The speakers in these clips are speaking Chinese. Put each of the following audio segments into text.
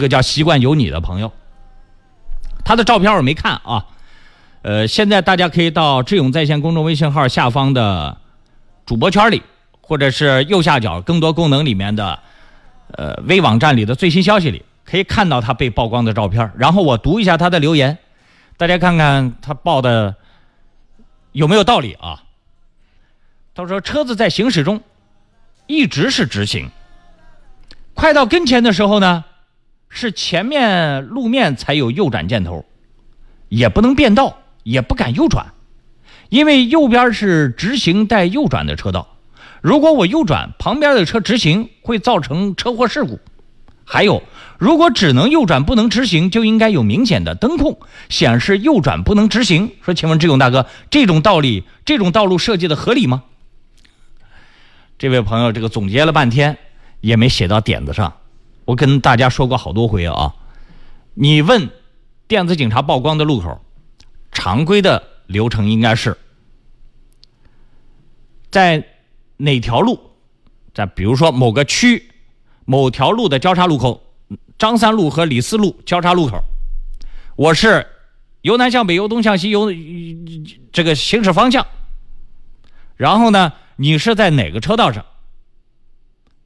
这个叫习惯有你的朋友，他的照片我没看啊。呃，现在大家可以到智勇在线公众微信号下方的主播圈里，或者是右下角更多功能里面的呃微网站里的最新消息里，可以看到他被曝光的照片。然后我读一下他的留言，大家看看他报的有没有道理啊？他说：“车子在行驶中一直是直行，快到跟前的时候呢，是前面路面才有右转箭头，也不能变道。”也不敢右转，因为右边是直行带右转的车道。如果我右转，旁边的车直行会造成车祸事故。还有，如果只能右转不能直行，就应该有明显的灯控显示右转不能直行。说，请问志勇大哥，这种道理，这种道路设计的合理吗？这位朋友，这个总结了半天也没写到点子上。我跟大家说过好多回啊，你问电子警察曝光的路口。常规的流程应该是，在哪条路，在比如说某个区某条路的交叉路口，张三路和李四路交叉路口，我是由南向北、由东向西、由这个行驶方向。然后呢，你是在哪个车道上？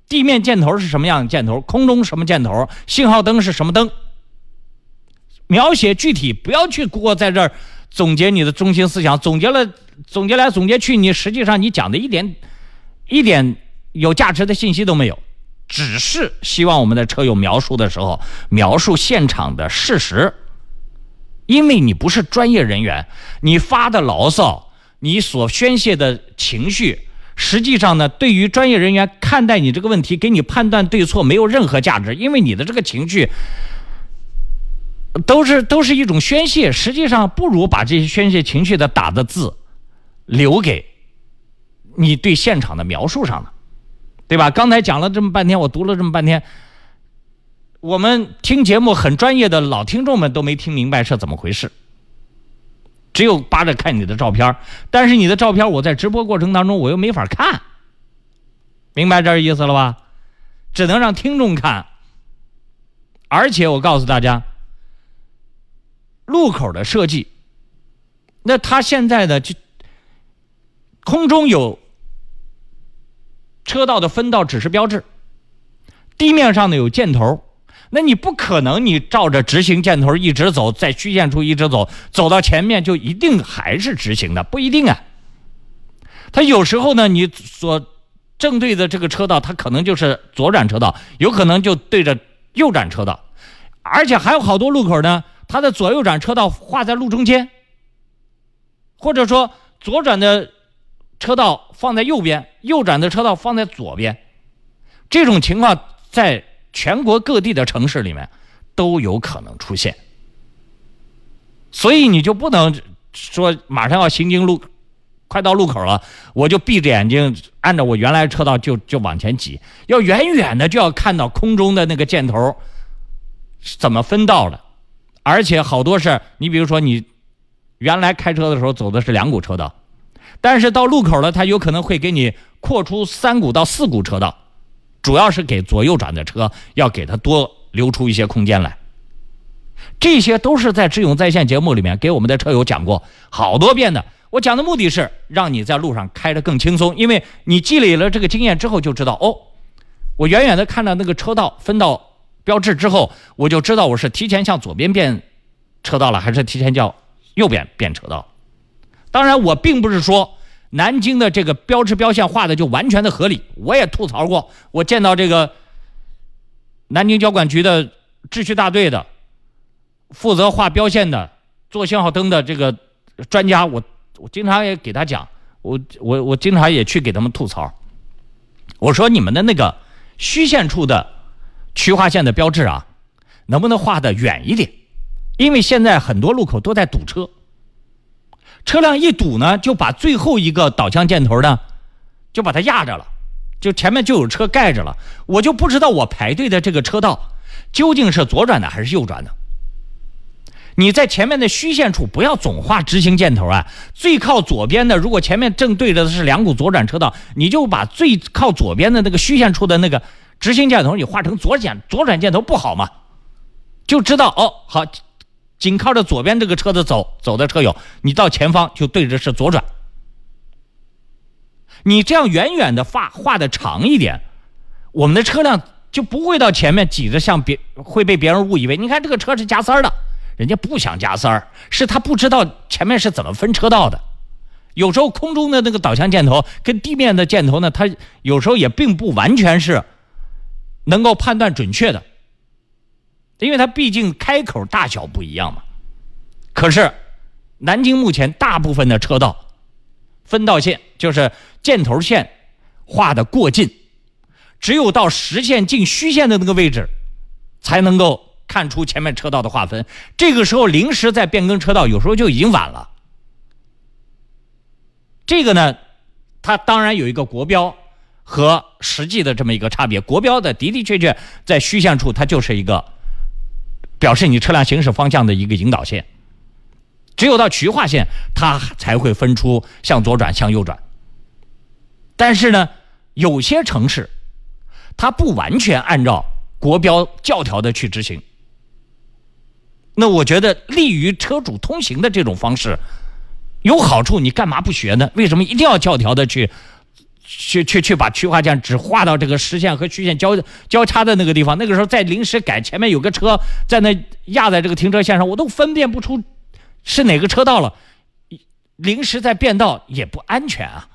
地面箭头是什么样的箭头？空中什么箭头？信号灯是什么灯？描写具体，不要去给我在这儿。总结你的中心思想，总结了，总结来总结去，你实际上你讲的一点，一点有价值的信息都没有，只是希望我们的车友描述的时候描述现场的事实，因为你不是专业人员，你发的牢骚，你所宣泄的情绪，实际上呢，对于专业人员看待你这个问题，给你判断对错没有任何价值，因为你的这个情绪。都是都是一种宣泄，实际上不如把这些宣泄情绪的打的字留给你对现场的描述上的，对吧？刚才讲了这么半天，我读了这么半天，我们听节目很专业的老听众们都没听明白是怎么回事，只有扒着看你的照片，但是你的照片我在直播过程当中我又没法看，明白这意思了吧？只能让听众看，而且我告诉大家。路口的设计，那它现在的就空中有车道的分道指示标志，地面上呢有箭头，那你不可能你照着直行箭头一直走，在虚线处一直走，走到前面就一定还是直行的，不一定啊。它有时候呢，你所正对的这个车道，它可能就是左转车道，有可能就对着右转车道，而且还有好多路口呢。它的左右转车道画在路中间，或者说左转的车道放在右边，右转的车道放在左边，这种情况在全国各地的城市里面都有可能出现。所以你就不能说马上要行经路，快到路口了，我就闭着眼睛按照我原来车道就就往前挤，要远远的就要看到空中的那个箭头怎么分道的。而且好多是，你比如说你原来开车的时候走的是两股车道，但是到路口了，它有可能会给你扩出三股到四股车道，主要是给左右转的车要给它多留出一些空间来。这些都是在智勇在线节目里面给我们的车友讲过好多遍的。我讲的目的是让你在路上开得更轻松，因为你积累了这个经验之后就知道哦，我远远的看到那个车道分道。标志之后，我就知道我是提前向左边变车道了，还是提前叫右边变车道。当然，我并不是说南京的这个标志标线画的就完全的合理。我也吐槽过，我见到这个南京交管局的秩序大队的负责画标线的、做信号灯的这个专家，我我经常也给他讲，我我我经常也去给他们吐槽。我说你们的那个虚线处的。区划线的标志啊，能不能画的远一点？因为现在很多路口都在堵车，车辆一堵呢，就把最后一个导向箭头呢，就把它压着了，就前面就有车盖着了，我就不知道我排队的这个车道究竟是左转的还是右转的。你在前面的虚线处不要总画直行箭头啊，最靠左边的，如果前面正对着的是两股左转车道，你就把最靠左边的那个虚线处的那个。直行箭头你画成左转左转箭头不好吗？就知道哦，好，紧靠着左边这个车子走，走的车友，你到前方就对着是左转。你这样远远的画画的长一点，我们的车辆就不会到前面挤着，像别会被别人误以为，你看这个车是加塞儿的，人家不想加塞儿，是他不知道前面是怎么分车道的。有时候空中的那个导向箭头跟地面的箭头呢，它有时候也并不完全是能够判断准确的，因为它毕竟开口大小不一样嘛。可是南京目前大部分的车道分道线就是箭头线画的过近，只有到实线进虚线的那个位置，才能够看出前面车道的划分。这个时候临时再变更车道，有时候就已经晚了。这个呢，它当然有一个国标和实际的这么一个差别。国标的的的确确在虚线处，它就是一个表示你车辆行驶方向的一个引导线。只有到渠化线，它才会分出向左转、向右转。但是呢，有些城市它不完全按照国标教条的去执行。那我觉得利于车主通行的这种方式。有好处，你干嘛不学呢？为什么一定要教条的去，去去去把区划线只画到这个实线和虚线交交叉的那个地方？那个时候再临时改，前面有个车在那压在这个停车线上，我都分辨不出是哪个车道了。临时再变道也不安全啊。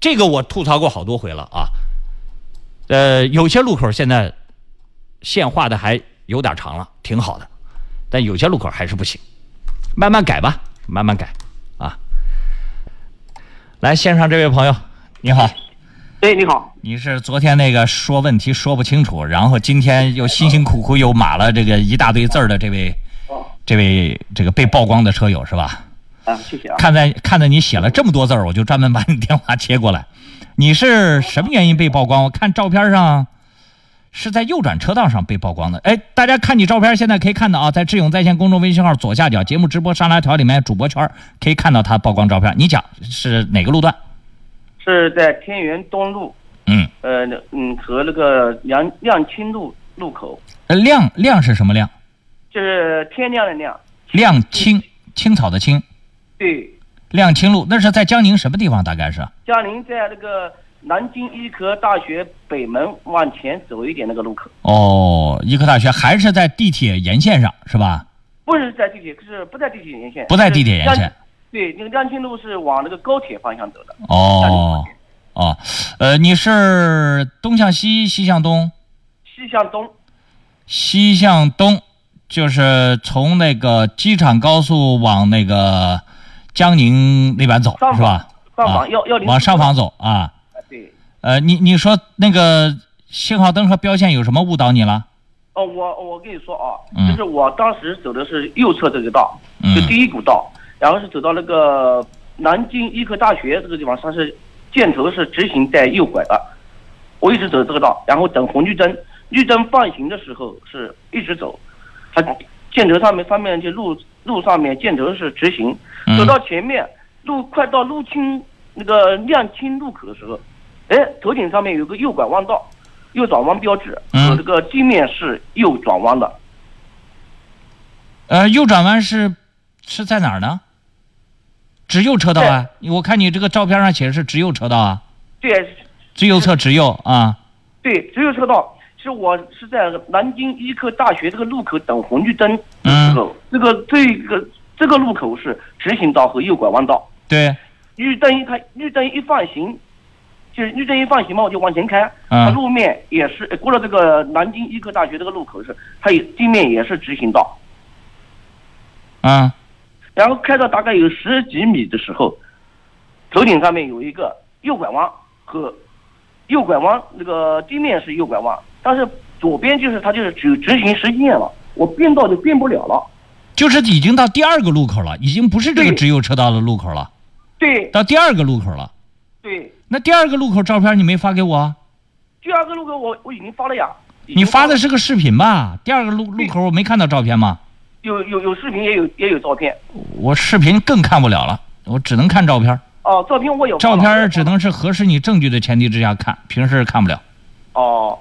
这个我吐槽过好多回了啊。呃，有些路口现在线画的还有点长了，挺好的，但有些路口还是不行，慢慢改吧。慢慢改，来，线上这位朋友，你好。哎，你好。你是昨天那个说问题说不清楚，然后今天又辛辛苦苦又码了这个一大堆字儿的这位，这位这个被曝光的车友是吧？啊，谢谢啊。看在看在你写了这么多字儿，我就专门把你电话接过来。你是什么原因被曝光？我看照片上。是在右转车道上被曝光的。哎，大家看你照片，现在可以看到啊，在智勇在线公众微信号左下角节目直播上拉条里面主播圈可以看到他曝光照片。你讲是哪个路段？是在天元东路。嗯。呃，嗯，和那个亮亮青路路口。呃，亮亮是什么亮？就是天亮的亮。亮青青草的青。对。亮青路，那是在江宁什么地方？大概是？江宁在那个。南京医科大学北门往前走一点那个路口哦，医科大学还是在地铁沿线上是吧？不是在地铁，是不在地铁沿线。不在地铁沿线。对，那个亮青路是往那个高铁方向走的。哦哦，呃，你是东向西，西向东？西向东。西向东，就是从那个机场高速往那个江宁那边走是吧？上房要要往上房走啊。呃，你你说那个信号灯和标线有什么误导你了？哦，我我跟你说啊，就是我当时走的是右侧这个道，就第一股道，然后是走到那个南京医科大学这个地方，它是箭头是直行带右拐的，我一直走这个道，然后等红绿灯，绿灯放行的时候是一直走，它箭头上面上面就路路上面箭头是直行，走到前面路快到路清那个亮清路口的时候。哎，头顶上面有个右拐弯道，右转弯标志，和这个地面是右转弯的。呃，右转弯是是在哪儿呢？直右车道啊！我看你这个照片上写的是直右车道啊。对。最右侧直右啊。对，直右车道是我是在南京医科大学这个路口等红绿灯的时候，这个这个这个路口是直行道和右拐弯道。对。绿灯一开，绿灯一放行。就是绿灯一放行嘛，我就往前开。它路面也是过了这个南京医科大学这个路口是，它也地面也是直行道。嗯。然后开到大概有十几米的时候，头顶上面有一个右拐弯和右拐弯，那个地面是右拐弯，但是左边就是它就是只直行实线了，我变道就变不了了。就是已经到第二个路口了，已经不是这个直右车道的路口了。对。到第二个路口了。对。那第二个路口照片你没发给我？第二个路口我我已经发了呀。你发的是个视频吧？第二个路路口我没看到照片吗？有有有视频也有也有照片。我视频更看不了了，我只能看照片。哦，照片我有。照片只能是核实你证据的前提之下看，平时看不了。哦，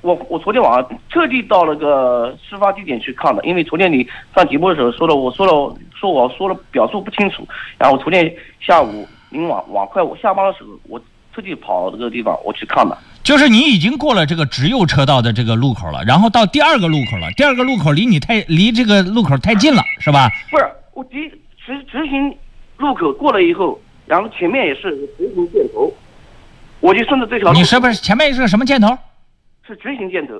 我我昨天晚上特地到那个事发地点去看的，因为昨天你上节目的时候说了，我说了说我说了表述不清楚，然后我昨天下午临晚晚快我下班的时候，我特地跑这个地方我去看的。就是你已经过了这个直右车道的这个路口了，然后到第二个路口了，第二个路口离你太离这个路口太近了，是吧？不是，我直直直行路口过了以后，然后前面也是直行箭头，我就顺着这条路。你是不是前面是个什么箭头？是直行箭头，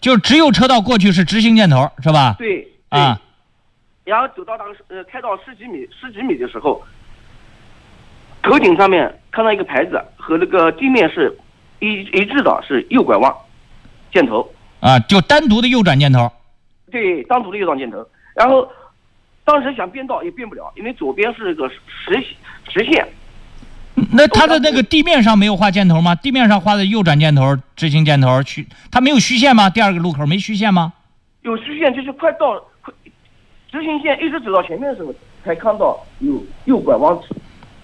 就直右车道过去是直行箭头，是吧？对。啊。然后走到当时呃开到十几米十几米的时候，头顶上面看到一个牌子和那个地面是一一致的，是右拐弯箭头。啊，就单独的右转箭头。对，单独的右转箭头。然后当时想变道也变不了，因为左边是个实实线。那它的那个地面上没有画箭头吗？地面上画的右转箭头、直行箭头，虚，它没有虚线吗？第二个路口没虚线吗？有虚线，就是快到快直行线一直走到前面的时候，才看到有右拐弯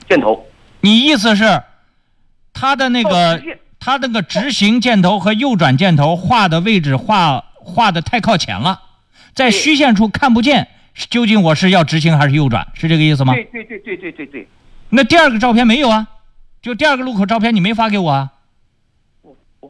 箭头。你意思是，它的那个它那个直行箭头和右转箭头画的位置画画的太靠前了，在虚线处看不见，究竟我是要直行还是右转？是这个意思吗？对对对对对对对。那第二个照片没有啊？就第二个路口照片你没发给我啊？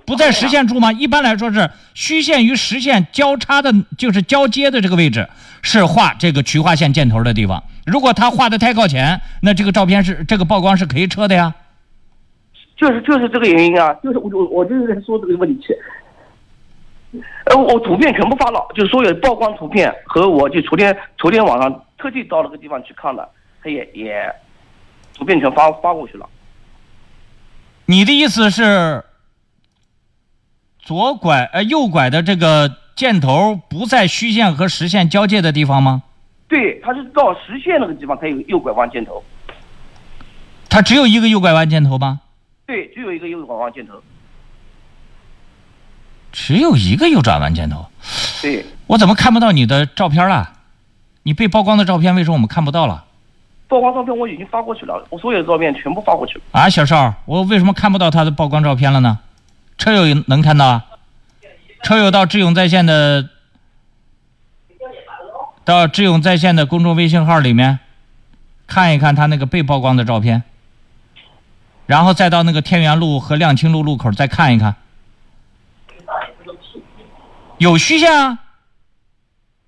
不在实线处吗？一般来说是虚线与实线交叉的，就是交接的这个位置是画这个渠化线箭头的地方。如果他画的太靠前，那这个照片是这个曝光是可以撤的呀。就是就是这个原因啊，就是我我我就是在说这个问题。呃，我图片全部发了，就是所有曝光图片和我就昨天昨天晚上特地到那个地方去看的，他也也。图片全发发过去了。你的意思是，左拐呃右拐的这个箭头不在虚线和实线交界的地方吗？对，它是到实线那个地方才有右拐弯箭头。它只有一个右拐弯箭头吗？对，只有一个右拐弯箭头。只有一个右转弯箭头。对。我怎么看不到你的照片了？你被曝光的照片为什么我们看不到了？曝光照片我已经发过去了，我所有的照片全部发过去了。啊，小邵，我为什么看不到他的曝光照片了呢？车友能看到啊？车友到智勇在线的，到智勇在线的公众微信号里面，看一看他那个被曝光的照片，然后再到那个天元路和亮青路路口再看一看，有虚线啊？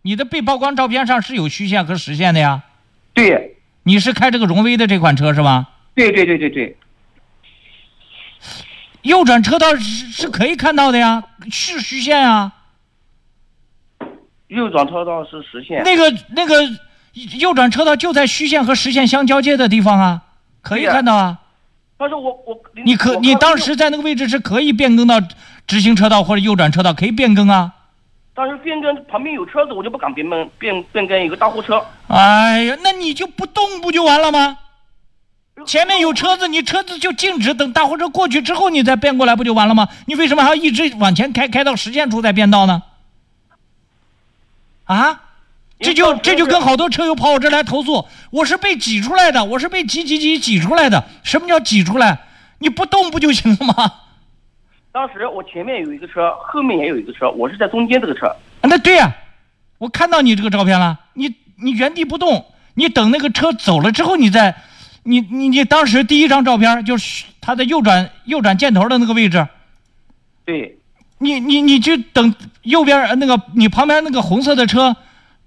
你的被曝光照片上是有虚线和实线的呀？对。你是开这个荣威的这款车是吧？对对对对对。右转车道是是可以看到的呀，是虚线啊。右转车道是实线。那个那个右转车道就在虚线和实线相交接的地方啊，可以看到啊。但是我我你可你当时在那个位置是可以变更到直行车道或者右转车道，可以变更啊。但是变更旁边有车子，我就不敢变更变变更一个大货车。哎呀，那你就不动不就完了吗？前面有车子，你车子就静止，等大货车过去之后，你再变过来不就完了吗？你为什么还要一直往前开，开到实线处再变道呢？啊，这就这就跟好多车友跑我这来投诉，我是被挤出来的，我是被挤挤挤挤出来的。什么叫挤出来？你不动不就行了吗？当时我前面有一个车，后面也有一个车，我是在中间这个车。那对呀，我看到你这个照片了。你你原地不动，你等那个车走了之后，你再，你你你当时第一张照片就是他的右转右转箭头的那个位置。对。你你你就等右边那个你旁边那个红色的车，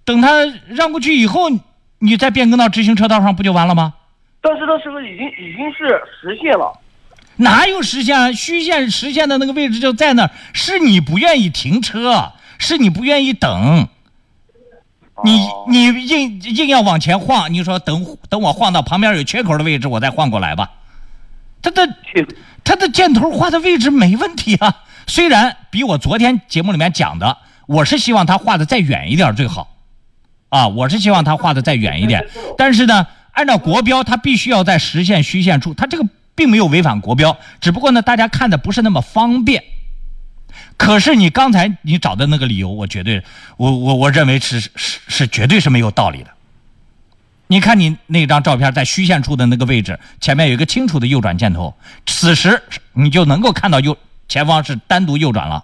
等他让过去以后，你再变更到直行车道上不就完了吗？当时的时候已经已经是实现了。哪有实现？虚线实线的那个位置就在那儿，是你不愿意停车，是你不愿意等。你你硬硬要往前晃，你说等等我晃到旁边有缺口的位置，我再晃过来吧。他的他的箭头画的位置没问题啊，虽然比我昨天节目里面讲的，我是希望他画的再远一点最好。啊，我是希望他画的再远一点，但是呢，按照国标，他必须要在实线虚线处，他这个。并没有违反国标，只不过呢，大家看的不是那么方便。可是你刚才你找的那个理由，我绝对，我我我认为是是是绝对是没有道理的。你看你那张照片在虚线处的那个位置，前面有一个清楚的右转箭头，此时你就能够看到右前方是单独右转了。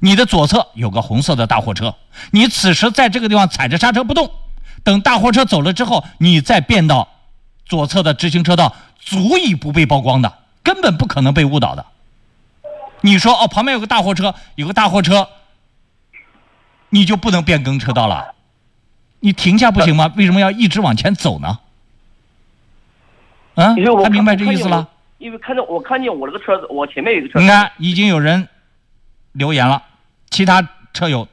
你的左侧有个红色的大货车，你此时在这个地方踩着刹车不动，等大货车走了之后，你再变到左侧的直行车道，足以不被曝光的，根本不可能被误导的。你说哦，旁边有个大货车，有个大货车，你就不能变更车道了？你停下不行吗？为什么要一直往前走呢？嗯，他明白这意思了。因为看到我看见我那个车子，我前面有个车。你看，已经有人留言了，其他车友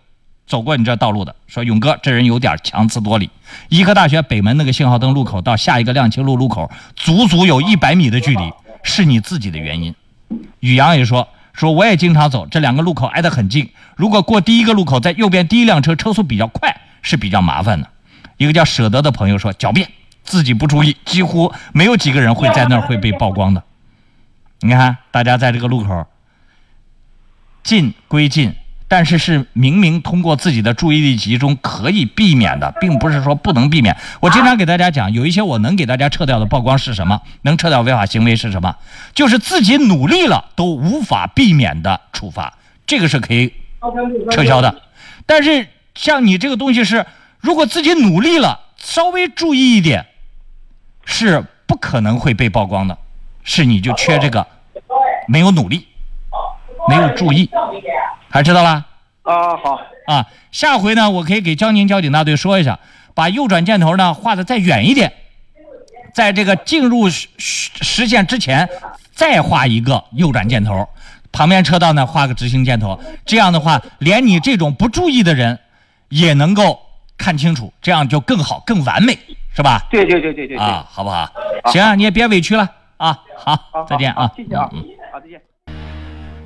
走过你这道路的，说勇哥这人有点强词夺理。医科大学北门那个信号灯路口到下一个亮青路路口，足足有一百米的距离，是你自己的原因。宇阳也说，说我也经常走，这两个路口挨得很近，如果过第一个路口，在右边第一辆车车速比较快，是比较麻烦的。一个叫舍得的朋友说，狡辩，自己不注意，几乎没有几个人会在那儿会被曝光的。你看，大家在这个路口，进归进，但是是明明通过自己的注意力集中可以避免的，并不是说不能避免。我经常给大家讲，有一些我能给大家撤掉的曝光是什么？能撤掉违法行为是什么？就是自己努力了都无法避免的处罚，这个是可以撤销的。但是像你这个东西是，如果自己努力了，稍微注意一点，是不可能会被曝光的。是你就缺这个。没有努力，没有注意，还知道啦？啊，好啊，下回呢，我可以给江宁交警大队说一下，把右转箭头呢画的再远一点，在这个进入实线之前再画一个右转箭头，旁边车道呢画个直行箭头，这样的话，连你这种不注意的人也能够看清楚，这样就更好、更完美，是吧？对对对对对啊，好不好？行，啊你也别委屈了啊，好，再见啊，谢谢啊，嗯。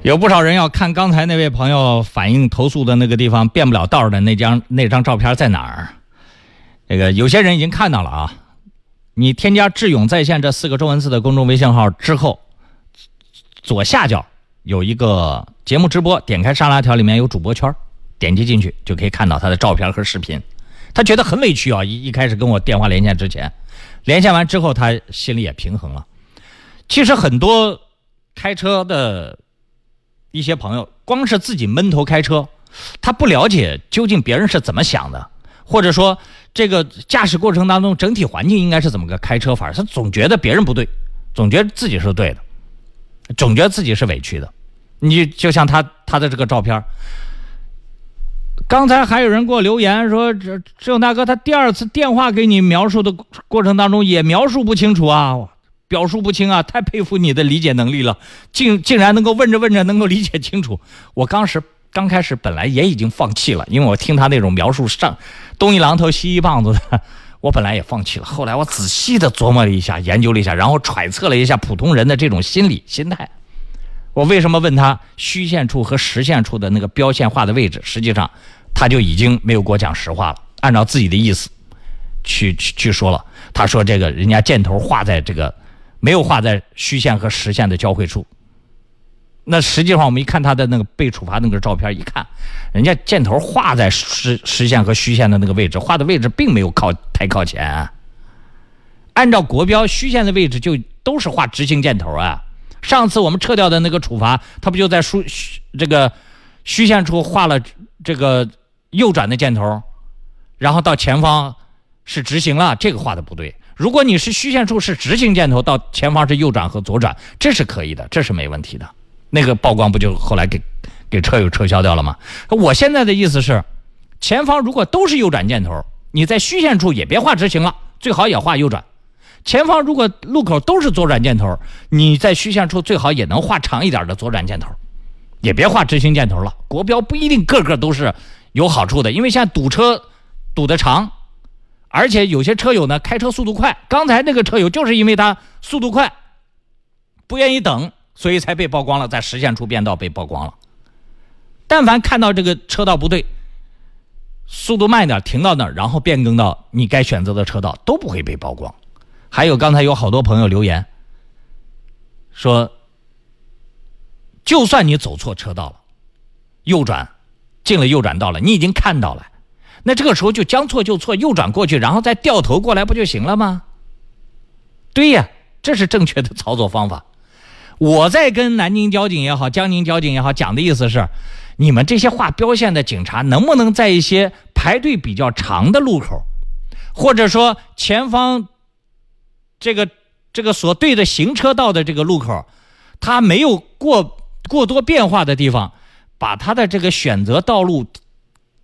有不少人要看刚才那位朋友反映投诉的那个地方变不了道的那张那张照片在哪儿？那个有些人已经看到了啊。你添加“智勇在线”这四个中文字的公众微信号之后，左下角有一个节目直播，点开沙拉条里面有主播圈，点击进去就可以看到他的照片和视频。他觉得很委屈啊，一一开始跟我电话连线之前，连线完之后他心里也平衡了。其实很多。开车的一些朋友，光是自己闷头开车，他不了解究竟别人是怎么想的，或者说这个驾驶过程当中整体环境应该是怎么个开车法，他总觉得别人不对，总觉得自己是对的，总觉得自己是委屈的。你就像他他的这个照片，刚才还有人给我留言说，这这勇大哥他第二次电话给你描述的过程当中也描述不清楚啊。表述不清啊！太佩服你的理解能力了，竟竟然能够问着问着能够理解清楚。我当时刚开始本来也已经放弃了，因为我听他那种描述上东一榔头西一棒子的，我本来也放弃了。后来我仔细的琢磨了一下，研究了一下，然后揣测了一下普通人的这种心理心态。我为什么问他虚线处和实线处的那个标线画的位置？实际上他就已经没有给我讲实话了，按照自己的意思去去去说了。他说这个人家箭头画在这个。没有画在虚线和实线的交汇处。那实际上，我们一看他的那个被处罚那个照片，一看，人家箭头画在实实线和虚线的那个位置，画的位置并没有靠太靠前。按照国标，虚线的位置就都是画直行箭头啊。上次我们撤掉的那个处罚，他不就在虚这个虚线处画了这个右转的箭头，然后到前方是直行了，这个画的不对。如果你是虚线处是直行箭头，到前方是右转和左转，这是可以的，这是没问题的。那个曝光不就后来给给车友撤销掉了吗？我现在的意思是，前方如果都是右转箭头，你在虚线处也别画直行了，最好也画右转。前方如果路口都是左转箭头，你在虚线处最好也能画长一点的左转箭头，也别画直行箭头了。国标不一定个个都是有好处的，因为现在堵车堵得长。而且有些车友呢，开车速度快。刚才那个车友就是因为他速度快，不愿意等，所以才被曝光了，在实线处变道被曝光了。但凡看到这个车道不对，速度慢一点，停到那儿，然后变更到你该选择的车道，都不会被曝光。还有刚才有好多朋友留言说，就算你走错车道了，右转进了右转道了，你已经看到了。那这个时候就将错就错，右转过去，然后再掉头过来，不就行了吗？对呀，这是正确的操作方法。我在跟南京交警也好，江宁交警也好讲的意思是，你们这些画标线的警察能不能在一些排队比较长的路口，或者说前方这个这个所对的行车道的这个路口，它没有过过多变化的地方，把它的这个选择道路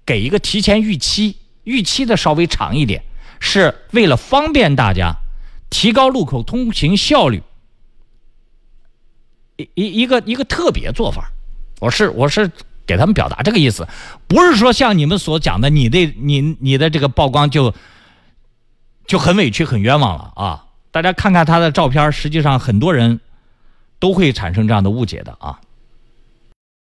给一个提前预期，预期的稍微长一点，是为了方便大家，提高路口通行效率。一一一个一个特别做法，我是我是。给他们表达这个意思，不是说像你们所讲的，你的你你的这个曝光就就很委屈、很冤枉了啊！大家看看他的照片，实际上很多人都会产生这样的误解的啊。